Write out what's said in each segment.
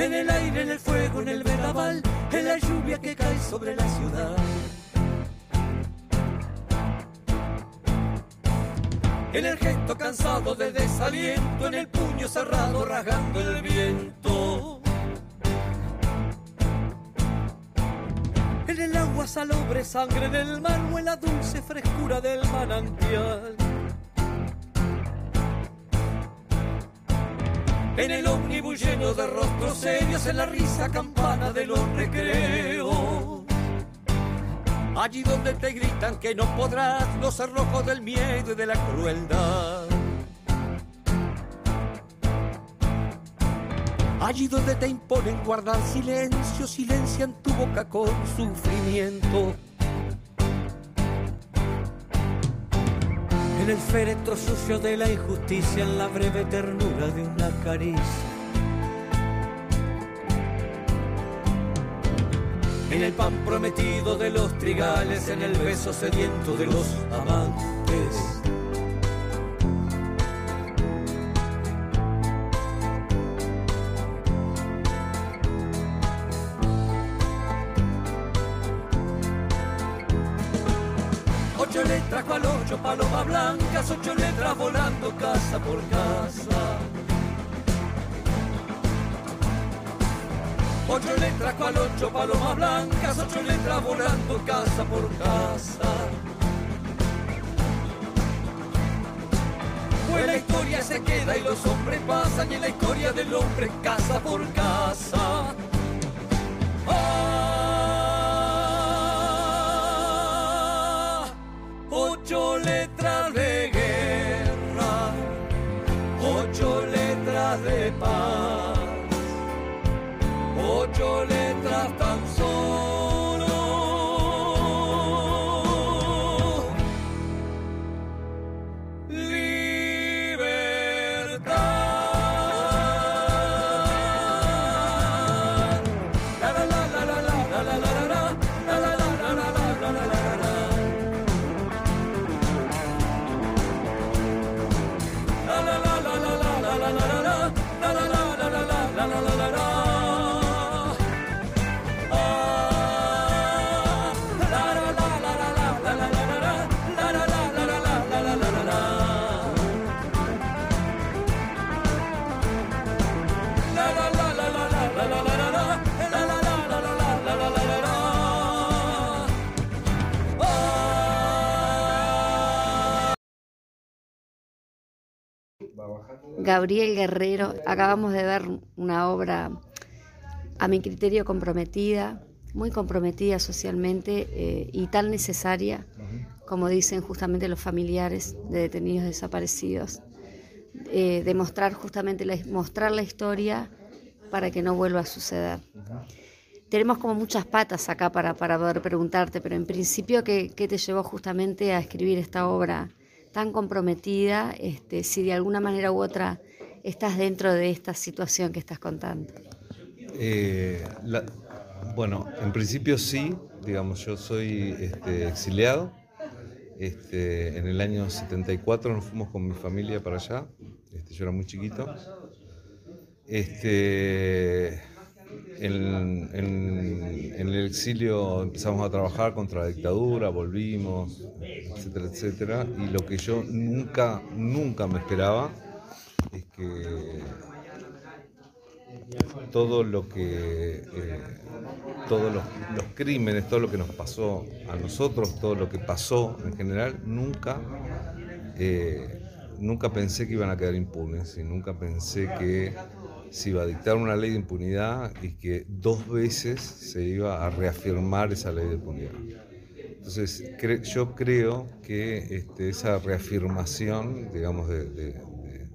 en el aire, en el fuego, en el vendaval, en la lluvia que cae sobre la ciudad. En el gesto cansado de desaliento, en el puño cerrado rasgando el viento. En el agua salobre sangre del mar o en la dulce frescura del manantial. En el ómnibus lleno de rostros serios, en la risa campana de los recreos. Allí donde te gritan que no podrás, los cerrojos del miedo y de la crueldad. Allí donde te imponen guardar silencio, silencian tu boca con sufrimiento. En el féretro sucio de la injusticia, en la breve ternura de una caricia. En el pan prometido de los trigales, en el beso sediento de los amantes. Ocho letras cual ocho palomas blancas, ocho letras volando casa por casa. Ocho letras cual ocho palomas blancas, ocho letras volando casa por casa. Pues la historia se queda y los hombres pasan y la historia del hombre casa por casa. Gabriel Guerrero, acabamos de ver una obra a mi criterio comprometida, muy comprometida socialmente eh, y tan necesaria, como dicen justamente los familiares de detenidos desaparecidos, eh, demostrar justamente la, mostrar la historia para que no vuelva a suceder. Tenemos como muchas patas acá para, para poder preguntarte, pero en principio, ¿qué, qué te llevó justamente a escribir esta obra tan comprometida? Este, si de alguna manera u otra estás dentro de esta situación que estás contando. Eh, bueno, en principio sí, digamos, yo soy este, exiliado. Este, en el año 74 nos fuimos con mi familia para allá. Este, yo era muy chiquito. Este, en, el exilio empezamos a trabajar contra la dictadura, volvimos, etcétera, etcétera. Y lo que yo nunca, nunca me esperaba es que todo lo que eh, todos los, los crímenes, todo lo que nos pasó a nosotros, todo lo que pasó en general, nunca eh, nunca pensé que iban a quedar impunes y nunca pensé que se iba a dictar una ley de impunidad y que dos veces se iba a reafirmar esa ley de impunidad. Entonces, cre- yo creo que este, esa reafirmación, digamos, de, de- de-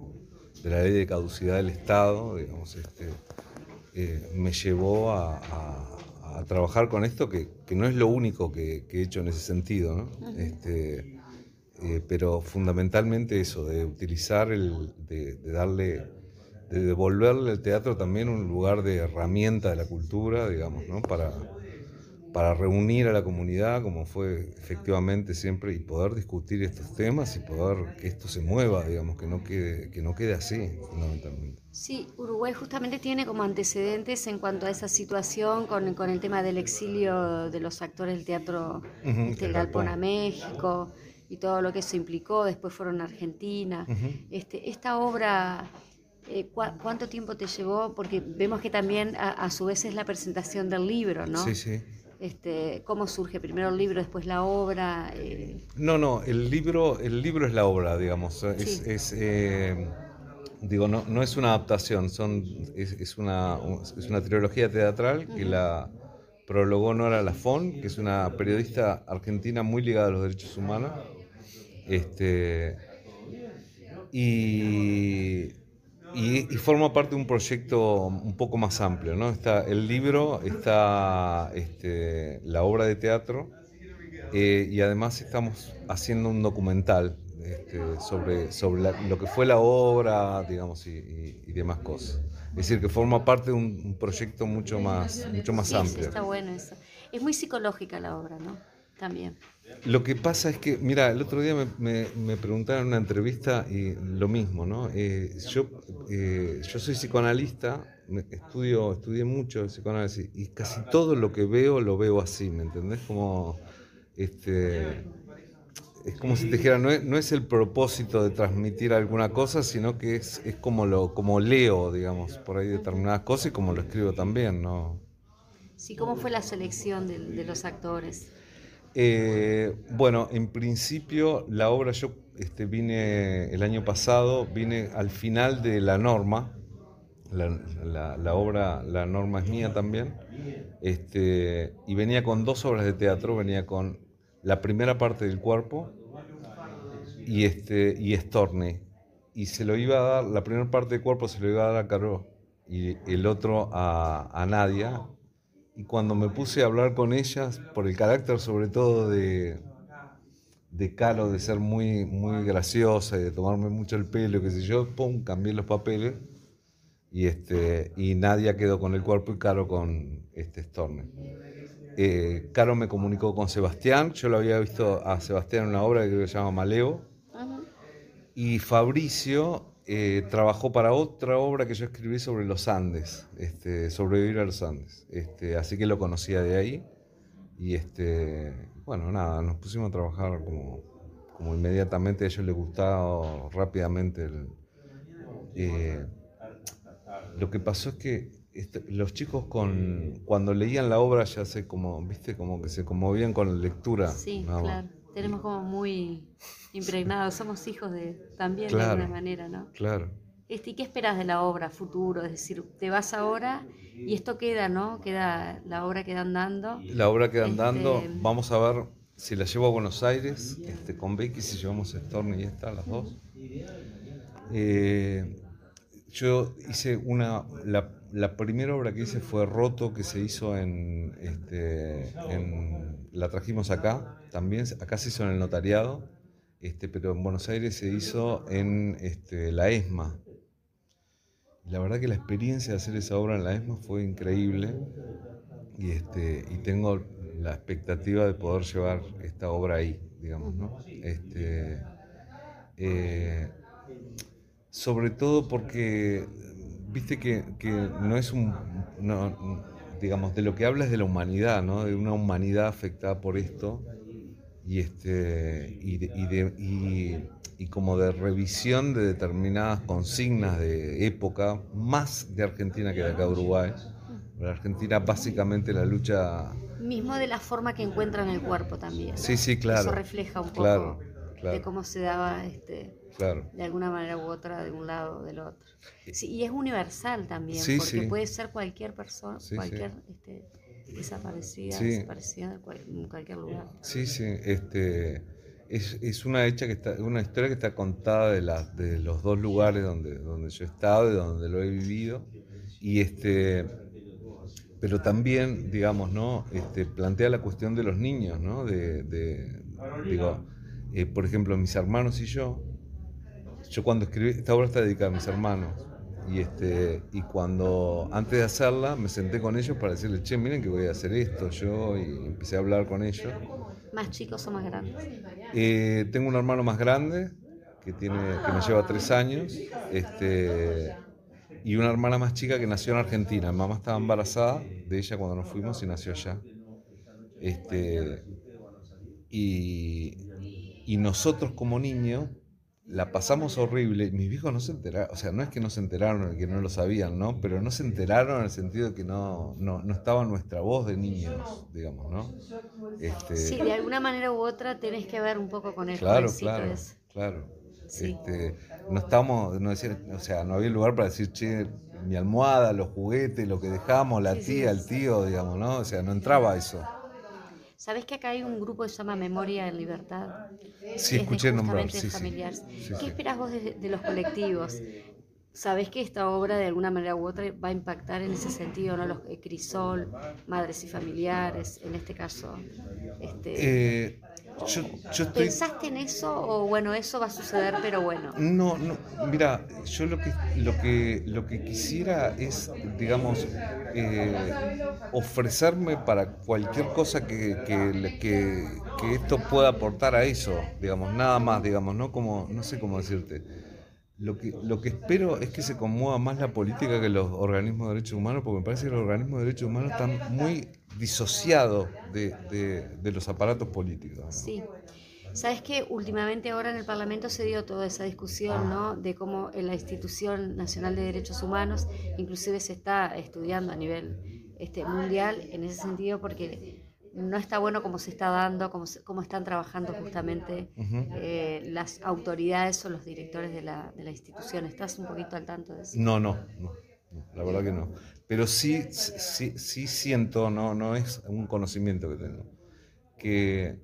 de la ley de caducidad del Estado, digamos, este, eh, me llevó a, a- a trabajar con esto, que, que no es lo único que, que he hecho en ese sentido, ¿no? Este, eh, pero fundamentalmente eso, de utilizar, el, de, de darle, de devolverle al teatro también un lugar de herramienta de la cultura, digamos, ¿no? Para, para reunir a la comunidad, como fue efectivamente siempre, y poder discutir estos temas y poder que esto se mueva, digamos, que no quede, que no quede así, fundamentalmente. Sí, Uruguay justamente tiene como antecedentes en cuanto a esa situación con, con el tema del exilio de los actores del teatro este, Galpón a México y todo lo que eso implicó, después fueron a Argentina. este, esta obra eh, ¿Cuánto tiempo te llevó? Porque vemos que también a, su vez es la presentación del libro, ¿no? Sí, sí. Este, ¿Cómo surge primero el libro, después la obra? Eh, no, no, el libro, el libro es la obra, digamos. Es, eh, digo, no, no, es una adaptación, son, es, una, es una trilogía teatral que la prologó Nora Lafón, que es una periodista argentina muy ligada a los derechos humanos. Este, y y, forma parte de un proyecto un poco más amplio, ¿no? Está el libro, está este, la obra de teatro eh, y además estamos haciendo un documental este, sobre, sobre lo que fue la obra, digamos, y, demás cosas. Es decir, que forma parte de un, proyecto mucho más, mucho más sí, amplio. Está bueno eso. Es muy psicológica la obra, ¿no? También. Lo que pasa es que, mira, el otro día me, me, preguntaron en una entrevista y lo mismo, ¿no? Eh, yo, eh, yo soy psicoanalista, estudio, estudié mucho psicoanálisis y casi todo lo que veo lo veo así, ¿me entendés? Como, este, es como si te dijera, no es, no es el propósito de transmitir alguna cosa, sino que es, es como, lo, como leo, digamos, por ahí determinadas cosas y como lo escribo también, ¿no? Sí, ¿cómo fue la selección de, de los actores? Eh, bueno, en principio la obra yo este, vine el año pasado, vine al final de la norma, la, obra, la norma es mía también, este, y venía con dos obras de teatro, venía con la primera parte del cuerpo y, este, y Storne, y se lo iba a dar, la primera parte del cuerpo se lo iba a dar a Caro y el otro a, a Nadia, y cuando me puse a hablar con ellas, por el carácter sobre todo de, de Calo, de ser muy, muy graciosa y de tomarme mucho el pelo, qué sé yo, pum, cambié los papeles y, este, y Nadia quedó con el cuerpo y Caro con este Storm. Eh, Caro me comunicó con Sebastián, yo lo había visto a Sebastián en una obra que se llama Maleo, y Fabricio eh, trabajó para otra obra que yo escribí sobre los Andes, este, sobrevivir a los Andes. Este, así que lo conocía de ahí. Y este, bueno, nada, nos pusimos a trabajar como, como inmediatamente a ellos les gustaba rápidamente. Eh, lo que pasó es que este, los chicos con, cuando leían la obra ya se como, viste, como que se conmovían con la lectura. Sí, claro tenemos como muy impregnados, somos hijos de también de alguna manera, ¿no? Claro. Este, ¿Y qué esperas de la obra futuro? Es decir, te vas ahora y esto queda, ¿no? Queda, la obra queda andando. La obra queda andando, este, vamos a ver si la llevo a Buenos Aires, este, con Becky, si llevamos a Storm y esta, las dos. Eh, yo hice una, la, primera obra que hice fue Roto, que se hizo en, este, en, la trajimos acá, también, acá se hizo en el notariado, este, pero en Buenos Aires se hizo en este, la ESMA. La verdad que la experiencia de hacer esa obra en la ESMA fue increíble y, este, y tengo la expectativa de poder llevar esta obra ahí, digamos, ¿no? Este, eh, sobre todo porque, viste que, no es un, digamos, de lo que habla es de la humanidad, ¿no? De una humanidad afectada por esto y, este, y, de, y, como de revisión de determinadas consignas de época, más de Argentina que de acá de Uruguay. La Argentina básicamente la lucha... Mismo de la forma que encuentran el cuerpo también. Sí, sí, claro. Eso refleja un poco de cómo se daba este claro. de alguna manera u otra, de un lado o del otro. Sí, y es universal también, porque puede ser cualquier persona, cualquier este, desaparecida, desaparecida en cualquier lugar. Sí, sí, este, es, es, una, hecha que está, una historia que está contada de, la, de los dos lugares donde, donde yo he estado y donde lo he vivido. Y este, pero también, digamos, ¿no? Este, plantea la cuestión de los niños, ¿no? De, de digo, eh, por ejemplo, mis hermanos y yo, yo cuando escribí, esta obra está dedicada a mis hermanos, Y, este, y cuando, antes de hacerla, me senté con ellos para decirles, che, miren que voy a hacer esto yo, y empecé a hablar con ellos. ¿Más chicos o más grandes? Eh, tengo un hermano más grande, que, tiene, que me lleva tres años, este, y una hermana más chica que nació en Argentina. Mi mamá estaba embarazada de ella cuando nos fuimos y nació allá. Este, y, y nosotros como niños la pasamos horrible. Mis viejos no se enteraron, o sea, no es que no se enteraron, que no lo sabían, ¿no? Pero no se enteraron en el sentido de que no, no, no estaba nuestra voz de niños, digamos, ¿no? Este... Sí, de alguna manera u otra tenés que ver un poco con el Claro, claro, claro. Este, no estamos, no o sea, no había lugar para decir, che, mi almohada, los juguetes, lo que dejamos, la tía, el tío, digamos, ¿no? O sea, no entraba eso. ¿Sabes que acá hay un grupo que se llama Memoria en Libertad? Sí, escuché nombrar. Sí, ¿Qué esperas vos de, los colectivos? ¿Sabés que esta obra de alguna manera u otra va a impactar en ese sentido, ¿no? Los eh, Crisol, Madres y Familiares, en este caso. Este, eh, yo, ¿Pensaste en eso o bueno, eso va a suceder, pero bueno? No, no, mira, yo lo que, lo que, lo que quisiera es, digamos, eh, ofrecerme para cualquier cosa que, que, que, esto pueda aportar a eso, digamos, nada más, digamos, ¿no? Como, no sé cómo decirte. Lo que, lo que espero es que se conmueva más la política que los organismos de derechos humanos, porque me parece que los organismos de derechos humanos están muy disociado de, los aparatos políticos. Sí. Sabes que últimamente ahora en el Parlamento se dio toda esa discusión, ¿no? De cómo en la institución nacional de derechos humanos, inclusive se está estudiando a nivel este, mundial en ese sentido, porque no está bueno cómo se está dando, cómo, cómo están trabajando justamente eh, las autoridades o los directores de la, de la institución. ¿Estás un poquito al tanto de eso? No, no, no, no la verdad que no pero sí, sí, sí siento, no, no es un conocimiento que tengo, que,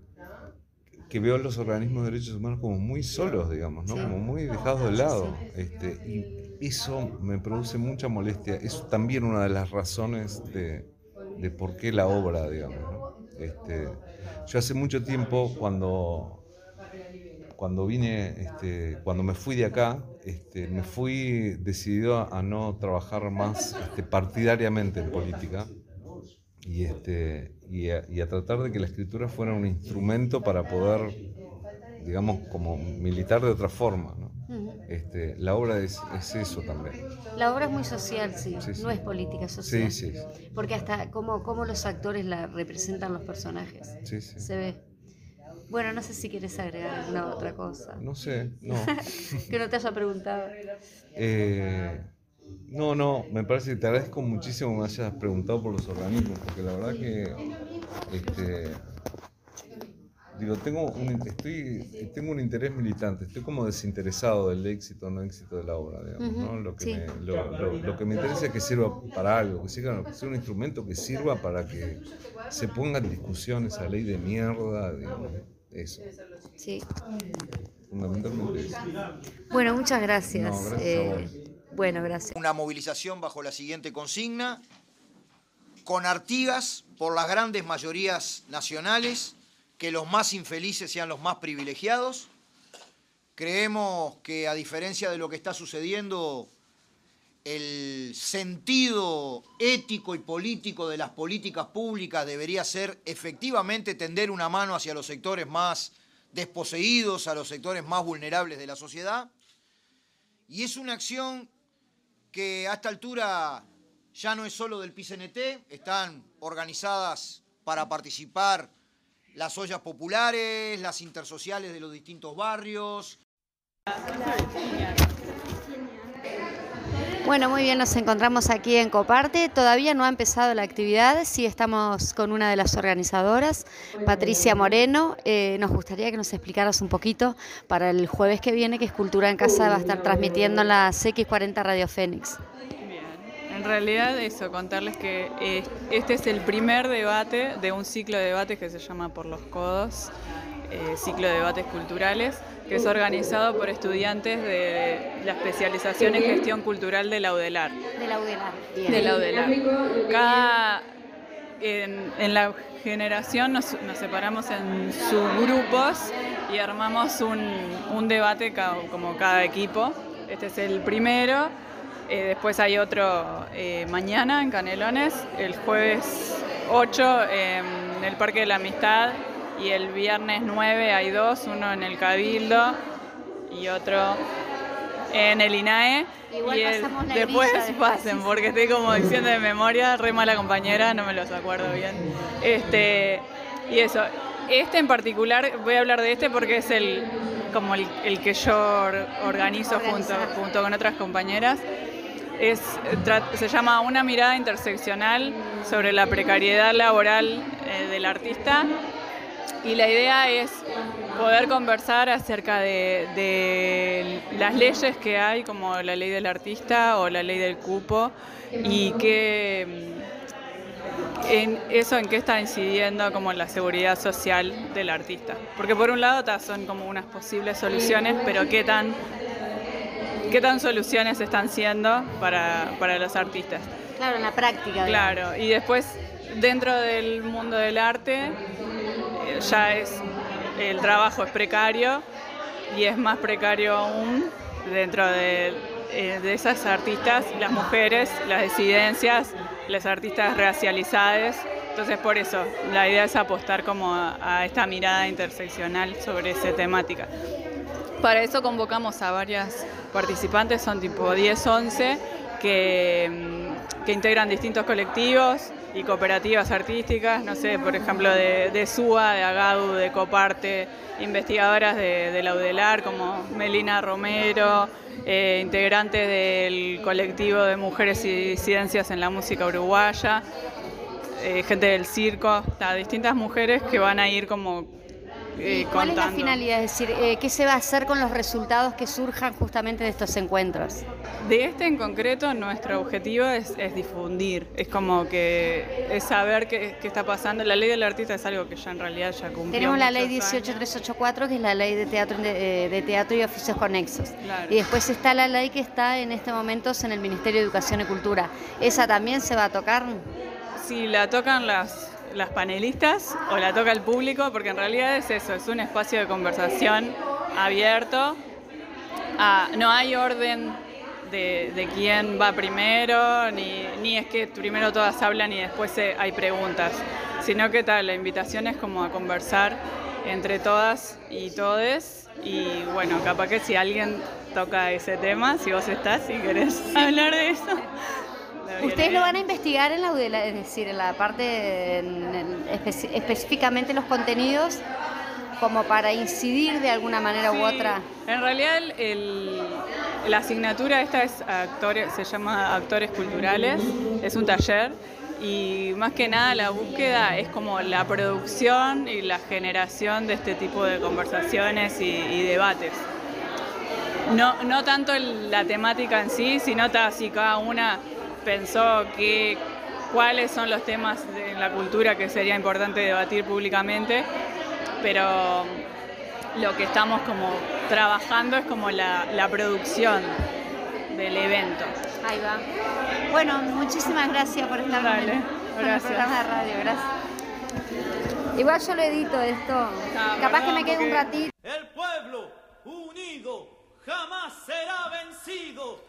que veo los organismos de derechos humanos como muy solos, digamos, ¿no? como muy dejados de lado. Este, y eso me produce mucha molestia. Es también una de las razones de, de por qué la obra, digamos. Este, yo hace mucho tiempo, cuando cuando vine, este, cuando me fui de acá, este, me fui decidido a, no trabajar más este, partidariamente en política y, este, y a, tratar de que la escritura fuera un instrumento para poder, digamos, como militar de otra forma. ¿no? Este, la obra es, eso también. La obra es muy social, sí, no es política social. Sí, sí. Porque hasta cómo, cómo los actores la representan los personajes. Se ve. Bueno, no sé si quieres agregar alguna otra cosa. No sé, no. que no te haya preguntado. Eh, no, no, me parece que te agradezco muchísimo que me hayas preguntado por los organismos, porque la verdad que este, digo, tengo un, estoy, tengo un interés militante, estoy como desinteresado del éxito o no éxito de la obra, digamos, ¿no? Lo que, me, lo, que me interesa es que sirva para algo, que sea, que sea un instrumento que sirva para que se ponga en discusión esa ley de mierda, digamos. Eso. Sí. Fundamentalmente eso. Bueno, muchas gracias. Eh, bueno, gracias. Una movilización bajo la siguiente consigna, con Artigas por las grandes mayorías nacionales, que los más infelices sean los más privilegiados. Creemos que a diferencia de lo que está sucediendo, el sentido ético y político de las políticas públicas debería ser efectivamente tender una mano hacia los sectores más desposeídos, a los sectores más vulnerables de la sociedad. Y es una acción que a esta altura ya no es solo del PCNT, están organizadas para participar las ollas populares, las intersociales de los distintos barrios. Bueno, muy bien, nos encontramos aquí en Coparte. Todavía no ha empezado la actividad, sí estamos con una de las organizadoras, Patricia Moreno. Eh, nos gustaría que nos explicaras un poquito para el jueves que viene, que es Cultura en Casa va a estar transmitiendo en la CX40 Radio Fénix. En realidad eso, contarles que eh, este es el primer debate de un ciclo de debates que se llama Por los Codos, eh, ciclo de debates culturales que es organizado por estudiantes de la especialización en gestión cultural de la UDELAR. De la UDELAR. De la UDELAR. Cada, en, la generación nos, separamos en subgrupos y armamos un, debate como cada equipo. Este es el primero Eh, después hay otro eh, mañana en Canelones, el jueves 8 en el Parque de la Amistad y el viernes 9 hay dos, uno en el Cabildo y otro en el INAE. Igual y el- pasamos la después después, pasen, porque estoy como diciendo de memoria, re mala compañera, no me los acuerdo bien. Este, y eso. Este en particular, voy a hablar de este porque es el como el, el que yo or- organizo junto, Organizar. junto con otras compañeras. Es, se llama Una mirada interseccional sobre la precariedad laboral eh, del artista y la idea es poder conversar acerca de, de las leyes que hay, como la ley del artista o la ley del cupo, y que mm, en eso en qué está incidiendo como la seguridad social del artista. Porque por un lado son como unas posibles soluciones, pero qué tan, qué tan soluciones están siendo para, para los artistas. Claro, en la práctica. digamos. Claro, y después dentro del mundo del arte ya es el trabajo es precario y es más precario aún dentro de, eh, de esas artistas, las mujeres, las disidencias, las artistas racializadas. Entonces por eso la idea es apostar como a, esta mirada interseccional sobre esa temática. Para eso convocamos a varias participantes, son tipo 10, 11, que, mm, que integran distintos colectivos y cooperativas artísticas, no sé, por ejemplo, de, SUA, de AGADU, de Coparte, investigadoras de, de la UDELAR como Melina Romero, eh, integrantes del colectivo de mujeres y disidencias en la música uruguaya, eh, gente del circo, ta, distintas mujeres que van a ir como eh, ¿Y cuál es la finalidad? Es decir, eh, ¿qué se va a hacer con los resultados que surjan justamente de estos encuentros? De este en concreto, nuestro objetivo es, es difundir, es como que es saber qué, qué está pasando. La ley del artista es algo que ya en realidad ya cumplió. Tenemos la ley muchos años. 18384, que es la ley de teatro, de, de teatro y oficios conexos. Claro. Y después está la ley que está en este momento en el Ministerio de Educación y Cultura. ¿Esa también se va a tocar? Si la tocan las, las panelistas o la toca el público, porque en realidad es eso, es un espacio de conversación abierto. Ah, no hay orden de, de quién va primero, ni, ni es que primero todas hablan y después eh, hay preguntas, sino que tal, la invitación es como a conversar entre todas y todes. Y bueno, capaz que si alguien toca ese tema, si vos estás y querés hablar de eso. Ustedes lo van a investigar en la UDELA, es decir, en la parte, en- en espe- específicamente los contenidos, como para incidir de alguna manera u otra. En realidad el- la asignatura esta es actores, se llama actores culturales, es un taller y más que nada la búsqueda es como la producción y la generación de este tipo de conversaciones y, y debates. No, no tanto el- la temática en sí, sino si cada una pensó que cuáles son los temas de la cultura que sería importante debatir públicamente, pero lo que estamos como trabajando es como la, la producción del evento. Ahí va. Bueno, muchísimas gracias por estar Dale, el, con el gracias. programa de radio. Gracias. Igual yo lo edito esto. Ah, Capaz que me quede un ratito. El pueblo unido jamás será vencido.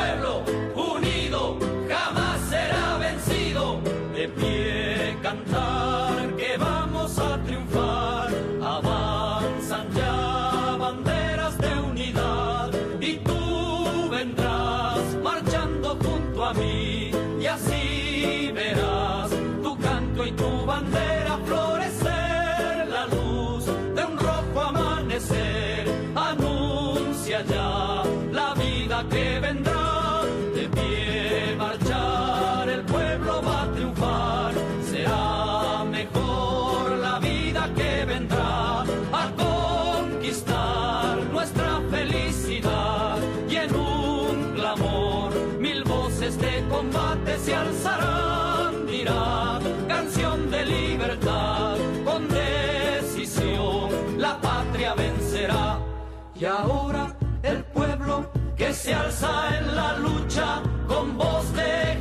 Lucha con voz de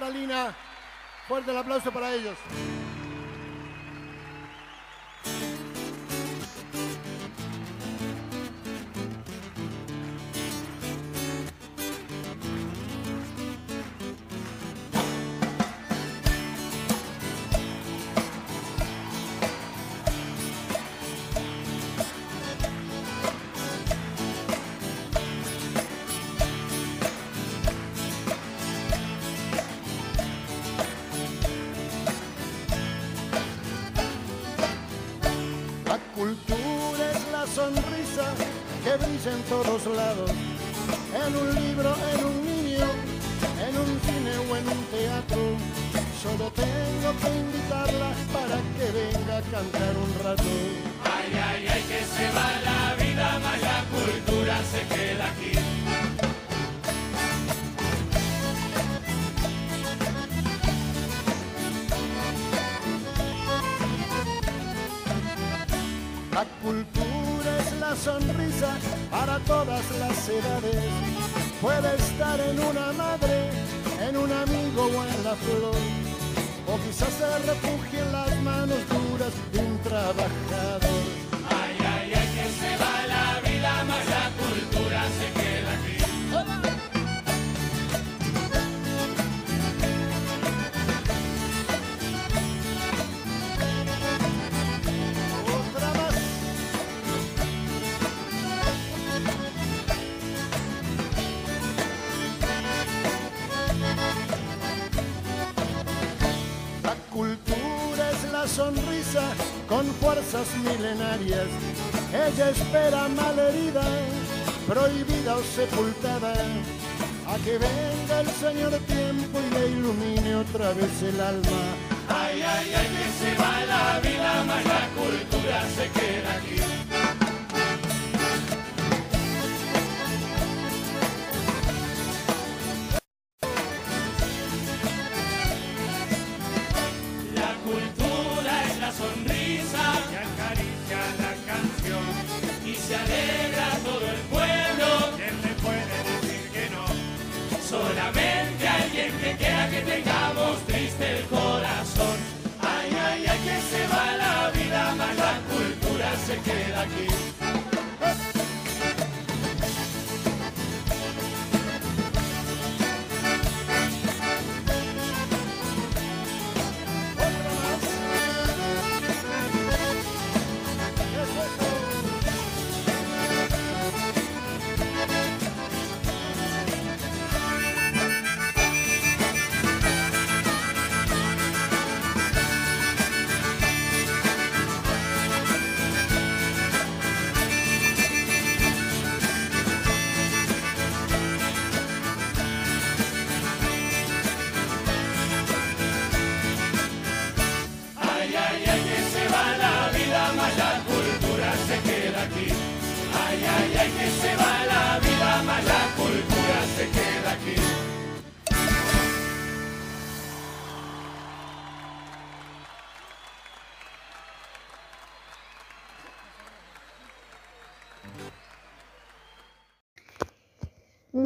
Catalina. Fuerte el aplauso para ellos. Todos lados. En un libro, en un niño, en un cine o en un teatro. Solo tengo que invitarla para que venga a cantar un rato. Puede estar en una madre, en un amigo o en la flor. O quizás se refugie en las manos duras de un trabajador. Ella espera malherida, prohibida o sepultada, a que venga el Señor tiempo y le ilumine otra vez el alma. Ay, ay, ay, que se va la vida, más la cultura se queda aquí.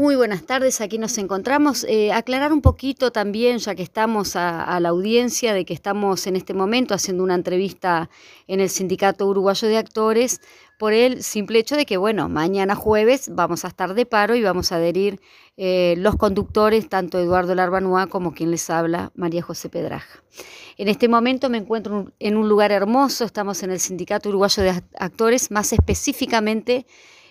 Muy buenas tardes, aquí nos encontramos. Eh, aclarar un poquito también, ya que estamos a, la audiencia, de que estamos en este momento haciendo una entrevista en el Sindicato Uruguayo de Actores, por el simple hecho de que, bueno, mañana jueves vamos a estar de paro y vamos a adherir eh, los conductores, tanto Eduardo Larbanúa como quien les habla, María José Pedraja. En este momento me encuentro en un lugar hermoso, estamos en el Sindicato Uruguayo de Actores, más específicamente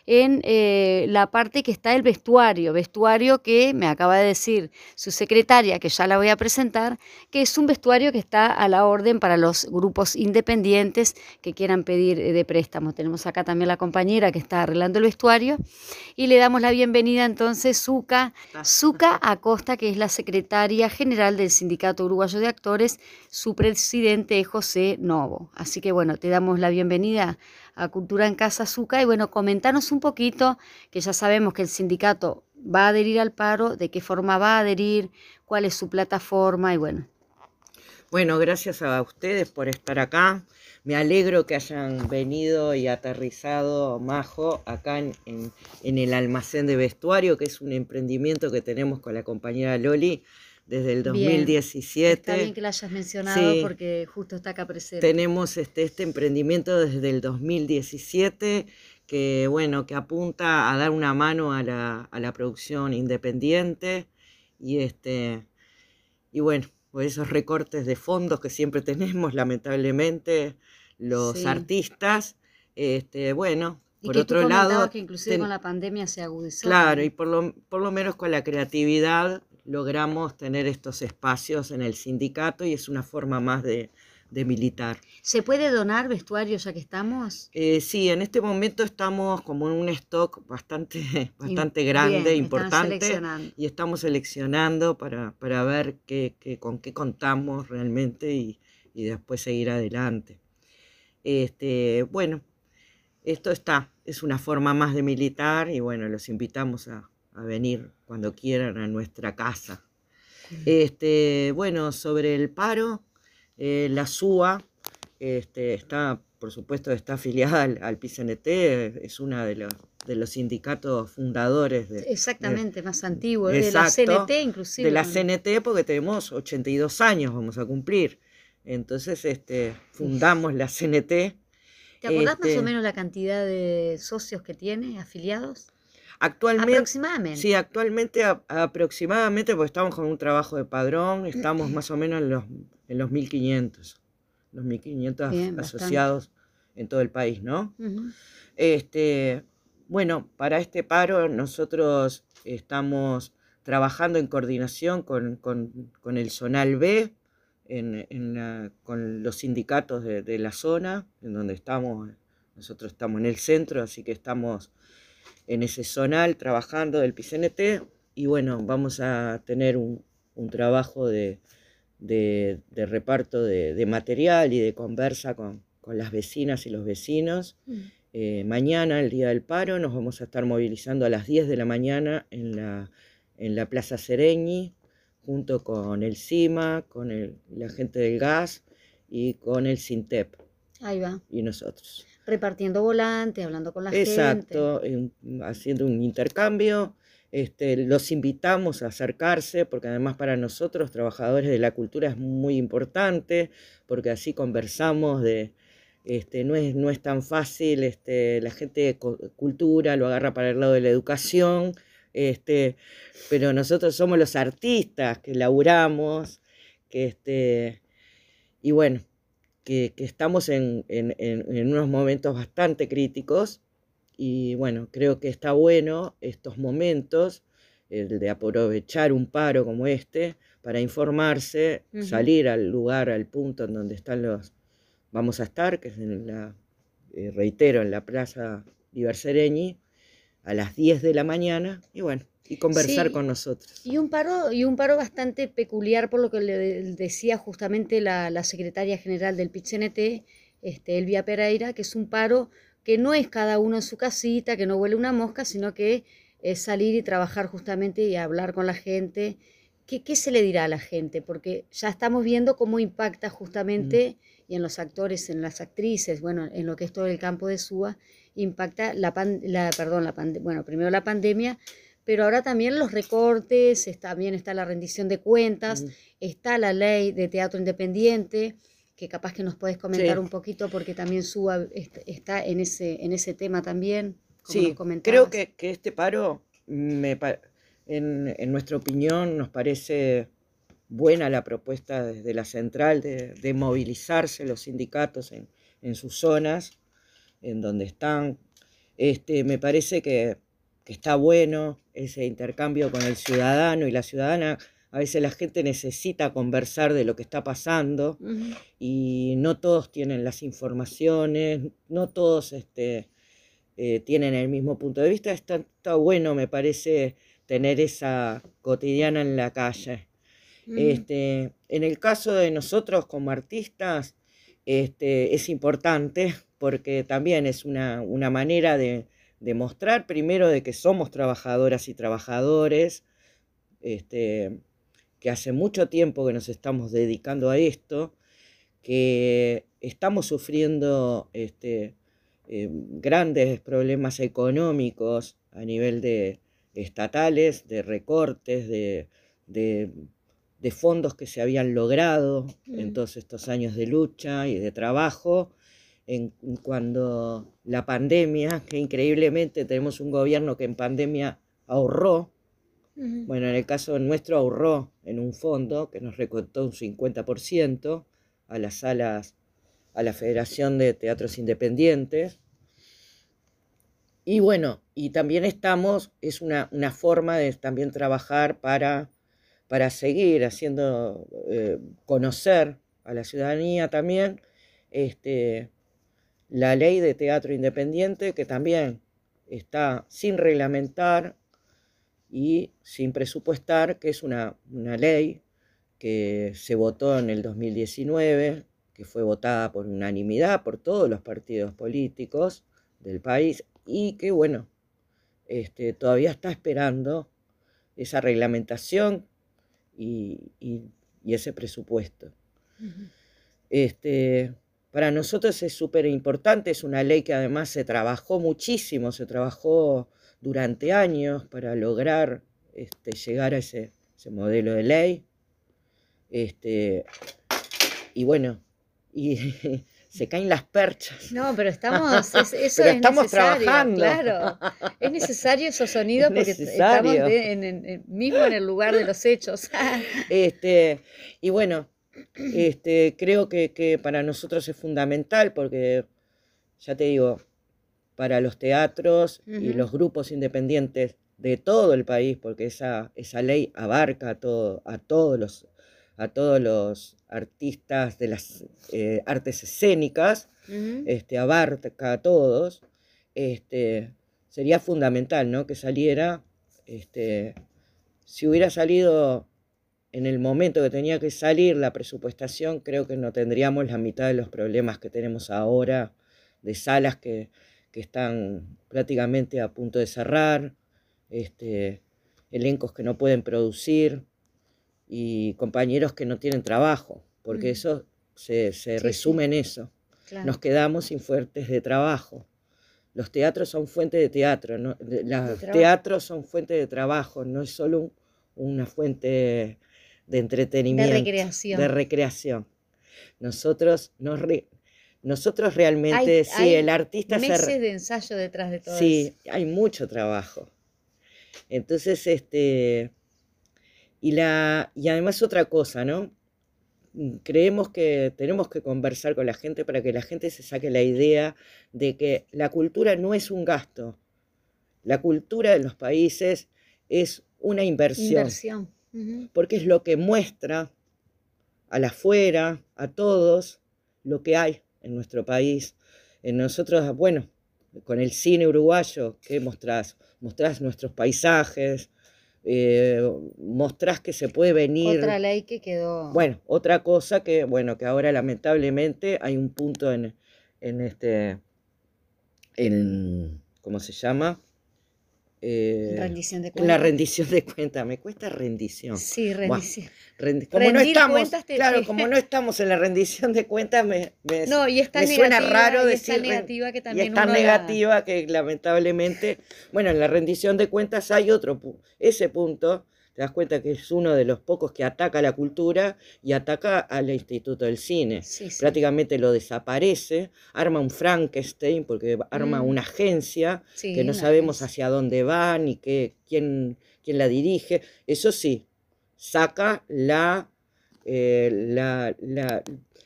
en eh, la parte que está el vestuario, vestuario que me acaba de decir su secretaria, que ya la voy a presentar, que es un vestuario que está a la orden para los grupos independientes que quieran pedir eh, de préstamo. Tenemos acá también la compañera que está arreglando el vestuario y le damos la bienvenida entonces Zuka, Zuka Acosta, que es la secretaria general del Sindicato Uruguayo de Actores, su presidente es José Novo. Así que bueno, te damos la bienvenida a Cultura en Casa Zuka y bueno, comentanos un poquito, que ya sabemos que el sindicato va a adherir al paro, de qué forma va a adherir, cuál es su plataforma y bueno. Bueno, gracias a ustedes por estar acá. Me alegro que hayan venido y aterrizado Majo acá en, en- en el almacén de vestuario, que es un emprendimiento que tenemos con la compañera Loli desde el Bien, 2017. Está bien que la hayas mencionado Sí. porque justo está acá presente. Tenemos este, este emprendimiento desde el 2017 que, bueno, que apunta a dar una mano a la, a la producción independiente y, este, y bueno, por esos recortes de fondos que siempre tenemos, lamentablemente, los Sí. artistas, este, bueno, y por que tú otro lado... comentabas que inclusive ten- con la pandemia se agudizó. Claro, y por lo, por lo menos con la creatividad logramos tener estos espacios en el sindicato y es una forma más de, de militar. ¿Se puede donar vestuario ya que estamos? Eh, sí, en este momento estamos como en un stock bastante, bastante bien, grande, importante, seleccionando. y estamos seleccionando para, para ver qué, qué- con qué contamos realmente y, y después seguir adelante. Este, bueno, esto está, es una forma más de militar y bueno, los invitamos a, a venir cuando quieran a nuestra casa. Este, bueno, sobre el paro, eh, la SUA este, está, por supuesto, está afiliada al, al PCNT, es una de los, de los sindicatos fundadores de, Exactamente, más antiguo, de la CNT inclusive. de la. CNT porque tenemos 82 años, vamos a cumplir. Entonces, este, fundamos la CNT. ¿Te acordás más este, o menos la cantidad de socios que tiene, afiliados? Actualmente, Aproximadamente. sí, actualmente a- aproximadamente, porque estamos con un trabajo de padrón, estamos más o menos en los, en los 1500, los 1500 Bien, bastante. asociados en todo el país, ¿no? Este, bueno, para este paro nosotros estamos trabajando en coordinación con, con- con el Zonal B, en- en la- con los sindicatos de, de la zona, en donde estamos, nosotros estamos en el centro, así que estamos en ese zonal trabajando del PCNT y bueno, vamos a tener un, un trabajo de, de- de reparto de, de material y de conversa con, con las vecinas y los vecinos. Mm. Eh, mañana, el día del paro, nos vamos a estar movilizando a las 10 de la mañana en la, en la Plaza Sereñi, junto con el CIMA, con el- la gente del gas y con el SINTEP Ahí va. y nosotros. Repartiendo volante, hablando con la gente. Exacto, en- haciendo un intercambio. Este, los invitamos a acercarse porque además para nosotros, trabajadores de la cultura, es muy importante porque así conversamos de, este, no, es, no es tan fácil, este, la gente de cultura lo agarra para el lado de la educación, este, pero nosotros somos los artistas que laburamos, que este, y bueno, que, que estamos en, en- en- unos momentos bastante críticos y bueno, creo que está bueno estos momentos, el de aprovechar un paro como este para informarse, salir al lugar, al punto en donde están los, vamos a estar, que es en la, eh, reitero, en la Plaza Libercereñi, a las 10 de la mañana y bueno, y conversar Sí. con nosotros. Y un paro, y un paro bastante peculiar por lo que le decía justamente la, la secretaria general del PIT-CNT, este, Elvia Pereira, que es un paro que no es cada uno en su casita, que no huele una mosca, sino que es salir y trabajar justamente y hablar con la gente. ¿Qué, qué se le dirá a la gente? Porque ya estamos viendo cómo impacta justamente, y en los actores, en las actrices, bueno, en lo que es todo el campo de SUA, impacta la, pan- la perdón, la pande- bueno, primero la pandemia, pero ahora también los recortes, es- también está la rendición de cuentas, Mm. está la ley de teatro independiente, que capaz que nos puedes comentar Sí. un poquito porque también est- está en ese, en ese tema también. como Sí, nos creo que, que este paro, me, en, en nuestra opinión, nos parece buena la propuesta desde la central de, de movilizarse los sindicatos en, en sus zonas, en donde están, Este, me parece que, que está bueno ese intercambio con el ciudadano y la ciudadana. A veces la gente necesita conversar de lo que está pasando y no todos tienen las informaciones, no todos este, eh, tienen el mismo punto de vista. Está, está bueno, me parece, tener esa cotidiana en la calle. Este, en el caso de nosotros como artistas, este, es importante porque también es una, una manera de, de mostrar primero de que somos trabajadoras y trabajadores, este, que hace mucho tiempo que nos estamos dedicando a esto, que estamos sufriendo este, eh, grandes problemas económicos a nivel de estatales, de recortes, de, de- de fondos que se habían logrado en Mm. todos estos años de lucha y de trabajo. En, cuando la pandemia, que increíblemente tenemos un gobierno que en pandemia ahorró, bueno, en el caso nuestro ahorró en un fondo que nos recortó un 50% a las salas, a la Federación de Teatros Independientes. Y bueno, y también estamos, es una, una forma de también trabajar para, para seguir haciendo eh, conocer a la ciudadanía también este, la ley de teatro independiente que también está sin reglamentar y sin presupuestar, que es una, una ley que se votó en el 2019, que fue votada por unanimidad por todos los partidos políticos del país y que, bueno, este, todavía está esperando esa reglamentación y, y- y ese presupuesto. Este, para nosotros es súper importante, es una ley que además se trabajó muchísimo, se trabajó durante años para lograr este, llegar a ese, ese modelo de ley. Este, y bueno, y se caen las perchas. No, pero estamos, es- eso Pero es estamos necesario, trabajando. claro. Es necesario esos sonidos Es porque estamos de- en- mismo en el lugar de los hechos. Este, y bueno, este, creo que, que para nosotros es fundamental porque, ya te digo, para los teatros y los grupos independientes de todo el país, porque esa, esa ley abarca a, todo, a, todos los, a todos los artistas de las eh, artes escénicas, este, abarca a todos, este, sería fundamental ¿no? que saliera, este, si hubiera salido en el momento que tenía que salir la presupuestación, creo que no tendríamos la mitad de los problemas que tenemos ahora, de salas que, que están prácticamente a punto de cerrar, este, elencos que no pueden producir y compañeros que no tienen trabajo, porque Mm. eso se, se Sí, resume sí. en eso Claro. nos quedamos sin fuentes de trabajo. Los teatros son fuentes de teatro, ¿no? Los teatros son fuentes de trabajo, no es solo un- una fuente de entretenimiento, recreación. de recreación. Nosotros, nos re- nosotros realmente, Hay- sí, hay el artista se Meses de ensayo detrás de todo Sí, eso. hay mucho trabajo. Entonces, este, y la, y además otra cosa, ¿no? Creemos que tenemos que conversar con la gente para que la gente se saque la idea de que la cultura no es un gasto. La cultura de los países es una inversión, Inversión. Porque es lo que muestra a la afuera, a todos, lo que hay en nuestro país. En nosotros, bueno, con el cine uruguayo, ¿qué mostrás? Mostrás nuestros paisajes, eh, mostrás que se puede venir. Otra ley que quedó. Bueno, otra cosa que, bueno, que ahora lamentablemente hay un punto en, en este, en, ¿cómo se llama? Eh, rendición de en la cuentas. rendición de cuentas. Me cuesta rendición. Sí, rendición. rendi- como no estamos, cuentas te- claro, como no estamos en la rendición de cuentas, me, me- No, y es tan me suena raro y decir negativa que y también es tan uno la- negativa que lamentablemente, bueno, en la rendición de cuentas hay otro, ese punto, te das cuenta que es uno de los pocos que ataca a la cultura y ataca al Instituto del Cine. Sí, sí. Prácticamente lo desaparece, arma un Frankenstein porque arma Mm. una agencia Sí, que no sabemos agencia. hacia dónde va ni qué, quién, quién la dirige. Eso sí, saca la, eh, la, la-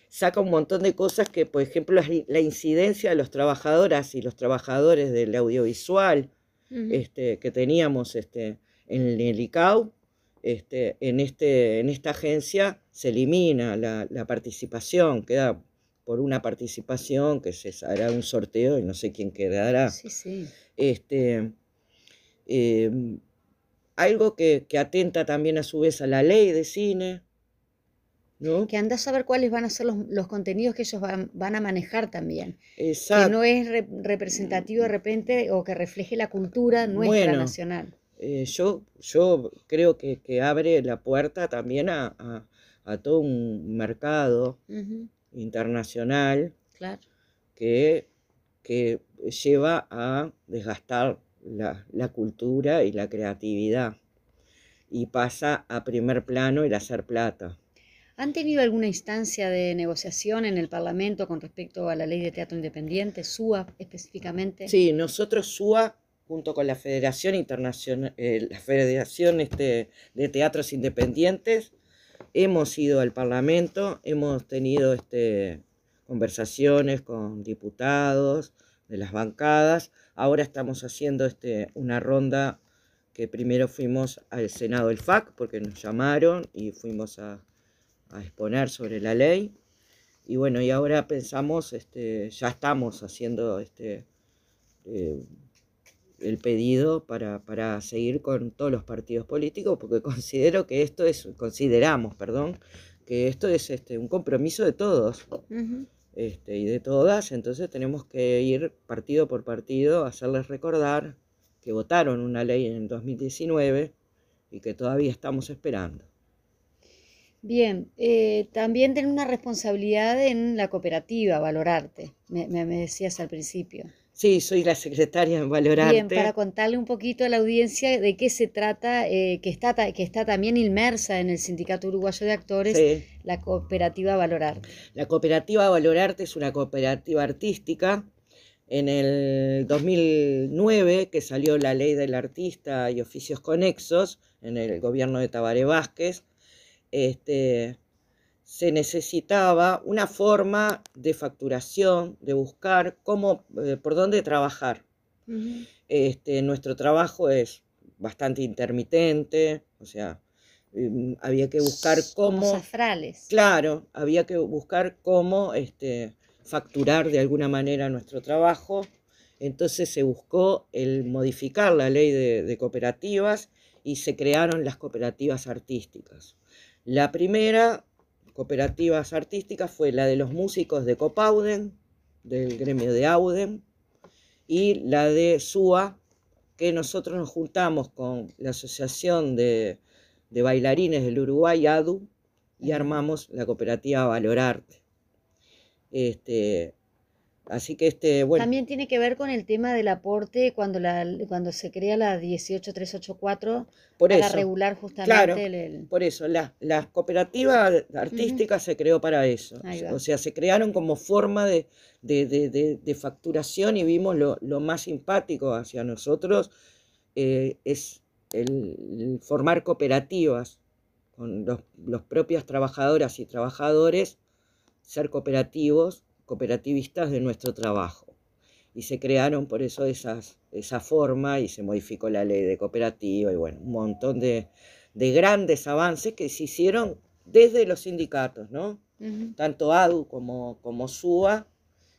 saca un montón de cosas que, por ejemplo, la, incidencia de los trabajadoras y los trabajadores del audiovisual este, que teníamos este, en el ICAO, este, en, este, en esta agencia se elimina la, la participación, queda por una participación que se hará un sorteo y no sé quién quedará. Sí, sí. Este, eh, algo que, que atenta también a su vez a la ley de cine, ¿no? Que anda a saber cuáles van a ser los, los contenidos que ellos van, van a manejar también. Que no es re- representativo de repente o que refleje la cultura nuestra Bueno. nacional. Eh, yo, yo creo que, que abre la puerta también a, a- a todo un mercado internacional Claro. que, que lleva a desgastar la, la cultura y la creatividad y pasa a primer plano el hacer plata. ¿Han tenido alguna instancia de negociación en el Parlamento con respecto a la ley de teatro independiente, SUA específicamente? Sí, nosotros SUA, junto con la Federación Internacional, eh, la Federación este, de Teatros Independientes, hemos ido al Parlamento, hemos tenido este, conversaciones con diputados de las bancadas. Ahora estamos haciendo este, una ronda que primero fuimos al Senado del FAC, porque nos llamaron y fuimos a, exponer sobre la ley. Y bueno, y ahora pensamos, ya estamos haciendo eh, el pedido para, para seguir con todos los partidos políticos, porque considero que esto es, consideramos, perdón, que esto es este, un compromiso de todos este, y de todas, entonces tenemos que ir partido por partido, hacerles recordar que votaron una ley en el 2019 y que todavía estamos esperando. Bien, eh, también tiene una responsabilidad en la cooperativa, Valorarte, me, me- me decías al principio. Sí, soy la secretaria en Valorarte. Bien, para contarle un poquito a la audiencia de qué se trata, eh, que, está, que está también inmersa en el Sindicato Uruguayo de Actores, Sí. la cooperativa Valorarte. La cooperativa Valorarte es una cooperativa artística. En el 2009, que salió la ley del artista y oficios conexos en el gobierno de Tabaré Vázquez, este, se necesitaba una forma de facturación, de buscar cómo, eh, por dónde trabajar. Este, nuestro trabajo es bastante intermitente, o sea, em, había que buscar cómo... Claro, había que buscar cómo este, facturar de alguna manera nuestro trabajo. Entonces se buscó el modificar la ley de, de cooperativas y se crearon las cooperativas artísticas. La primera cooperativas artísticas fue la de los músicos de Copauden, del gremio de Auden, y la de SUA, que nosotros nos juntamos con la Asociación de, de Bailarines del Uruguay, ADU, y armamos la cooperativa Valorarte. Este, así que este, bueno, También tiene que ver con el tema del aporte cuando, la, cuando se crea la 18384 por para eso, regular justamente claro, el, el- por eso, la, la cooperativa artística se creó para eso. O sea, se crearon como forma de, de, de- de- facturación y vimos lo, lo más simpático hacia nosotros eh, es el, el formar cooperativas con los, los propios trabajadoras y trabajadores, ser cooperativos, cooperativistas de nuestro trabajo. Y se crearon por eso esas, esa forma y se modificó la ley de cooperativa y bueno, un montón de, de grandes avances que se hicieron desde los sindicatos, ¿no? Tanto ADU como, como SUA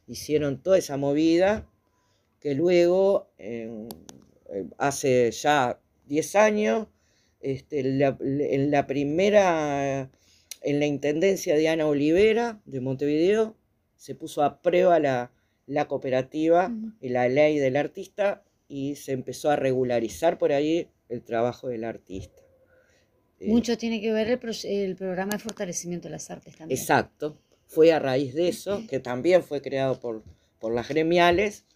hicieron toda esa movida que luego, eh, hace ya 10 años, este, la- en la primera, en la intendencia de Ana Olivera de Montevideo, se puso a prueba la, la cooperativa y la ley del artista y se empezó a regularizar por ahí el trabajo del artista. Eh, Mucho tiene que ver el, pro- el programa de fortalecimiento de las artes también. Exacto. Fue a raíz de eso, que también fue creado por, por las gremiales,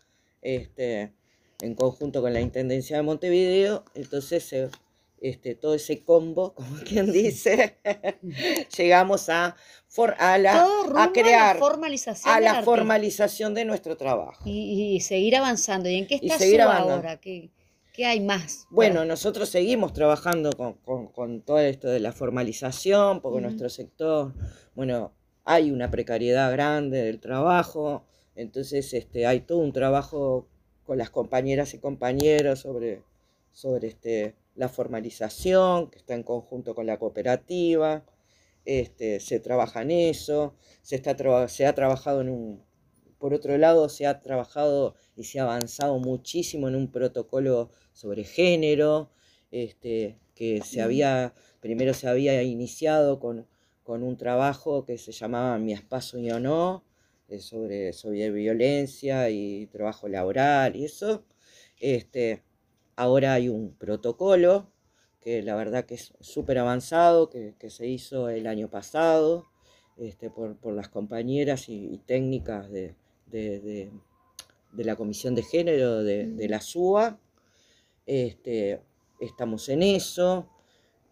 este, en conjunto con la Intendencia de Montevideo. Entonces, se- este, todo ese combo, como quien dice, llegamos a, for- a, la, crear, la formalización a la formalización de nuestro trabajo. y, y seguir avanzando. ¿Y en qué está avanzando. ahora? ¿Qué, qué hay más? Bueno, nosotros seguimos trabajando con, con- con todo esto de la formalización, porque nuestro sector, bueno, hay una precariedad grande del trabajo, entonces este, hay todo un trabajo con las compañeras y compañeros sobre, sobre este, la formalización, que está en conjunto con la cooperativa, este, se trabaja en eso, se, está, se ha trabajado en un, por otro lado, se ha trabajado y se ha avanzado muchísimo en un protocolo sobre género, este, que se había, primero se había iniciado con, con un trabajo que se llamaba Mi espacio y o no, eh, sobre, sobre violencia y trabajo laboral y eso. Este, ahora hay un protocolo que la verdad que es súper avanzado, que, se hizo el año pasado este, por, las compañeras y, técnicas de, la Comisión de Género de, la SUA. Este, estamos en eso.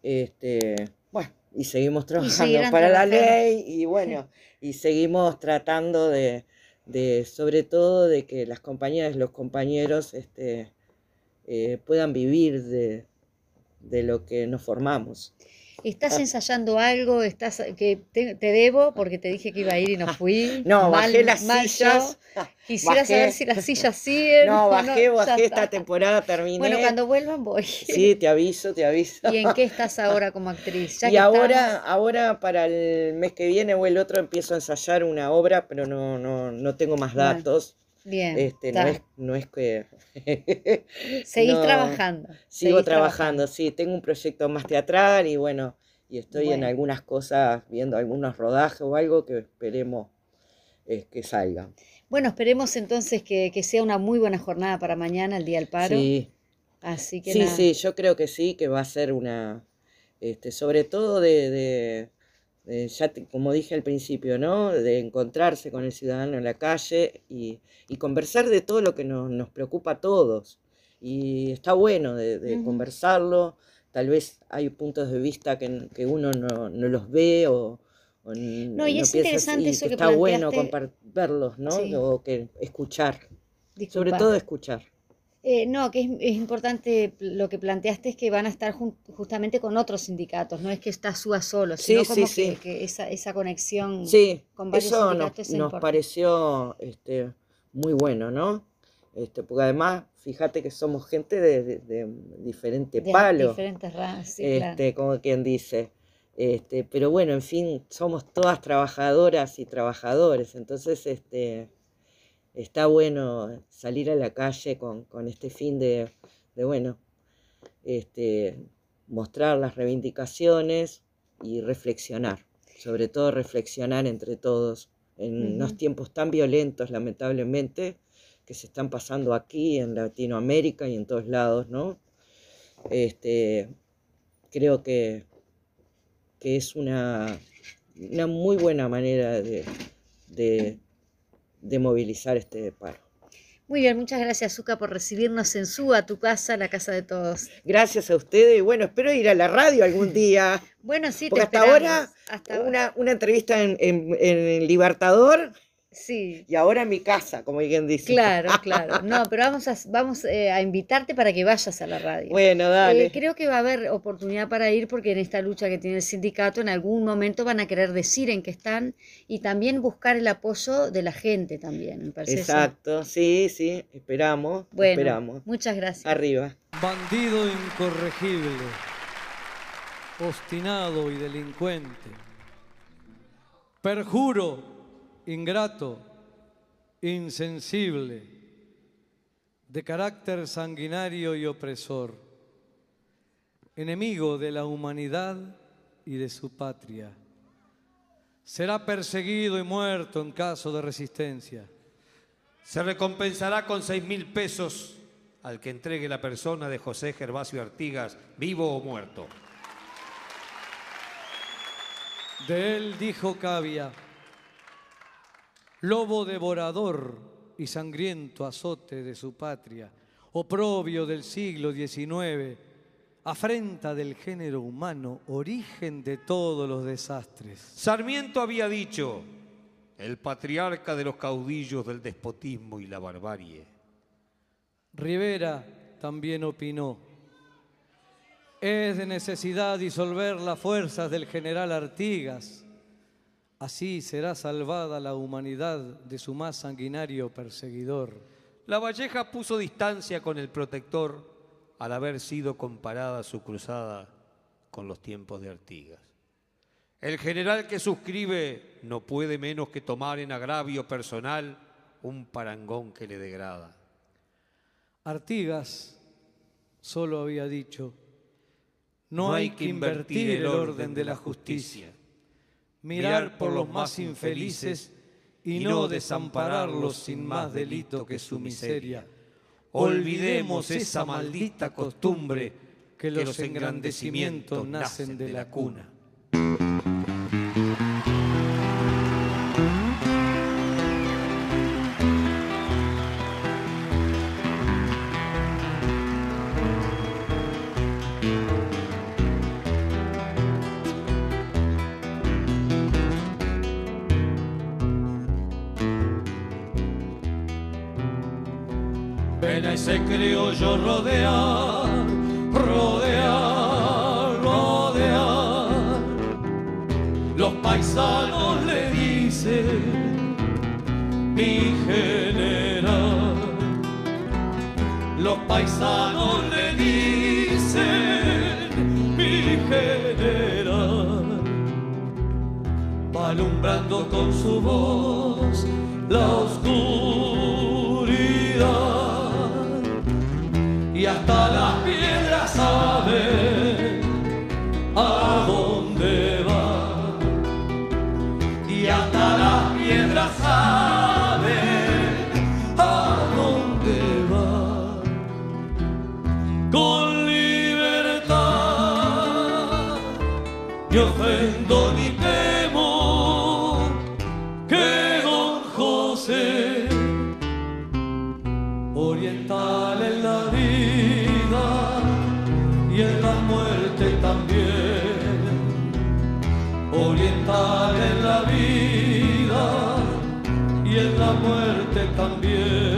Este, bueno, y seguimos trabajando para la ley y bueno, y seguimos tratando de, sobre todo, de que las compañeras y los compañeros este, eh, puedan vivir de, de lo que nos formamos. ¿Estás ah. ensayando algo? ¿Estás que te, debo porque te dije que iba a ir y no fui? No, bajé las sillas. Quisiera saber si las sillas siguen. No, bajé, bajé esta temporada, terminé. Bueno, cuando vuelvan voy. Sí, te aviso, te aviso. ¿Y en qué estás ahora como actriz? y ahora, ahora para el mes que viene o el otro empiezo a ensayar una obra, pero no, no, no tengo más datos. Bien. Este, no, es, no es que. Seguís trabajando. Sigo trabajando, sí. Tengo un proyecto más teatral y bueno, y estoy en algunas cosas, viendo algunos rodajes o algo que esperemos eh, que salgan. Bueno, esperemos entonces que, sea una muy buena jornada para mañana, el Día del Paro. Sí. Así que sí, sí, yo creo que sí, que va a ser una. Este, sobre todo de eh, ya como dije al principio, ¿no? de encontrarse con el ciudadano en la calle y, conversar de todo lo que nos, preocupa a todos. Y está bueno de, conversarlo, tal vez hay puntos de vista que, uno no, los ve o, no, y es interesante eso que, está bueno verlos, ¿no? O que escuchar, sobre todo escuchar. Eh, no, que es, importante lo que planteaste es que van a estar justamente con otros sindicatos, no es que está SUA solo, sino como que, esa, esa, conexión con varios eso sindicatos nos, nos pareció este, muy bueno, ¿no? Este, porque además, fíjate que somos gente de, de, de diferente palo. diferentes razas, este, como quien dice. Este, pero bueno, en fin, somos todas trabajadoras y trabajadores, entonces este, está bueno salir a la calle con, este fin de, bueno, este, mostrar las reivindicaciones y reflexionar, sobre todo reflexionar entre todos en unos tiempos tan violentos, lamentablemente, que se están pasando aquí en Latinoamérica y en todos lados, ¿no? Este, creo que, que es una, una muy buena manera de, de movilizar este paro. Muy bien, muchas gracias, Zuka, por recibirnos en su, a tu casa, la casa de todos. Gracias a ustedes y bueno, espero ir a la radio algún día. bueno, sí, Porque hasta ahora, hasta una, una entrevista en, en, en Libertador Sí. Y ahora en mi casa, como alguien dice. Claro, claro. No, pero vamos a, vamos eh, a invitarte para que vayas a la radio. Bueno, dale. Eh, creo que va a haber oportunidad para ir porque en esta lucha que tiene el sindicato en algún momento van a querer decir en qué están y también buscar el apoyo de la gente también, me parece. Exacto, sí, sí, esperamos. Bueno, esperamos. muchas gracias. Arriba. Bandido incorregible, obstinado y delincuente. Perjuro ingrato, insensible, de carácter sanguinario y opresor, enemigo de la humanidad y de su patria. Será perseguido y muerto en caso de resistencia. Se recompensará con seis mil pesos al que entregue la persona de José Gervasio Artigas, vivo o muerto. De él dijo Cavia, lobo devorador y sangriento azote de su patria, oprobio del siglo XIX, afrenta del género humano, origen de todos los desastres. Sarmiento había dicho, el patriarca de los caudillos del despotismo y la barbarie. Rivera también opinó, es de necesidad disolver las fuerzas del general Artigas Así será salvada la humanidad de su más sanguinario perseguidor. La Valleja puso distancia con el protector al haber sido comparada su cruzada con los tiempos de Artigas. El general que suscribe no puede menos que tomar en agravio personal un parangón que le degrada. Artigas solo había dicho, no, hay que invertir el orden de la justicia, mirar por los más infelices y no desampararlos sin más delito que su miseria. Olvidemos esa maldita costumbre que los engrandecimientos nacen de la cuna. Rodear, rodear, rodear. Los paisanos le dicen, mi general. Los paisanos le dicen, mi general. Va alumbrando con su voz la oscuridad y la muerte también.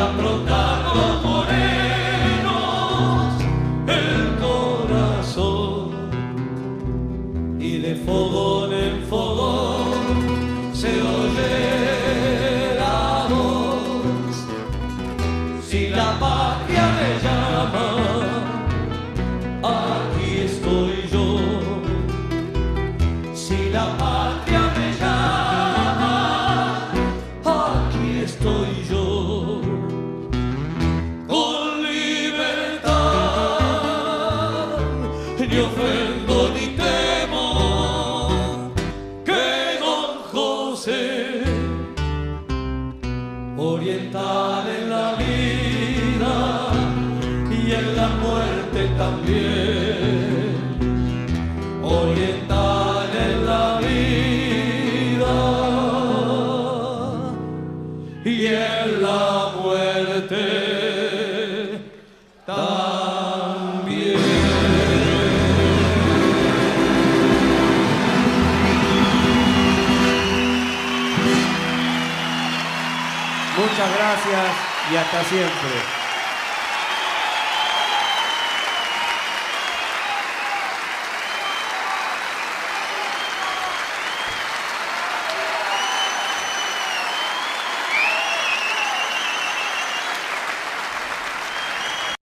Y aprontar los hasta siempre.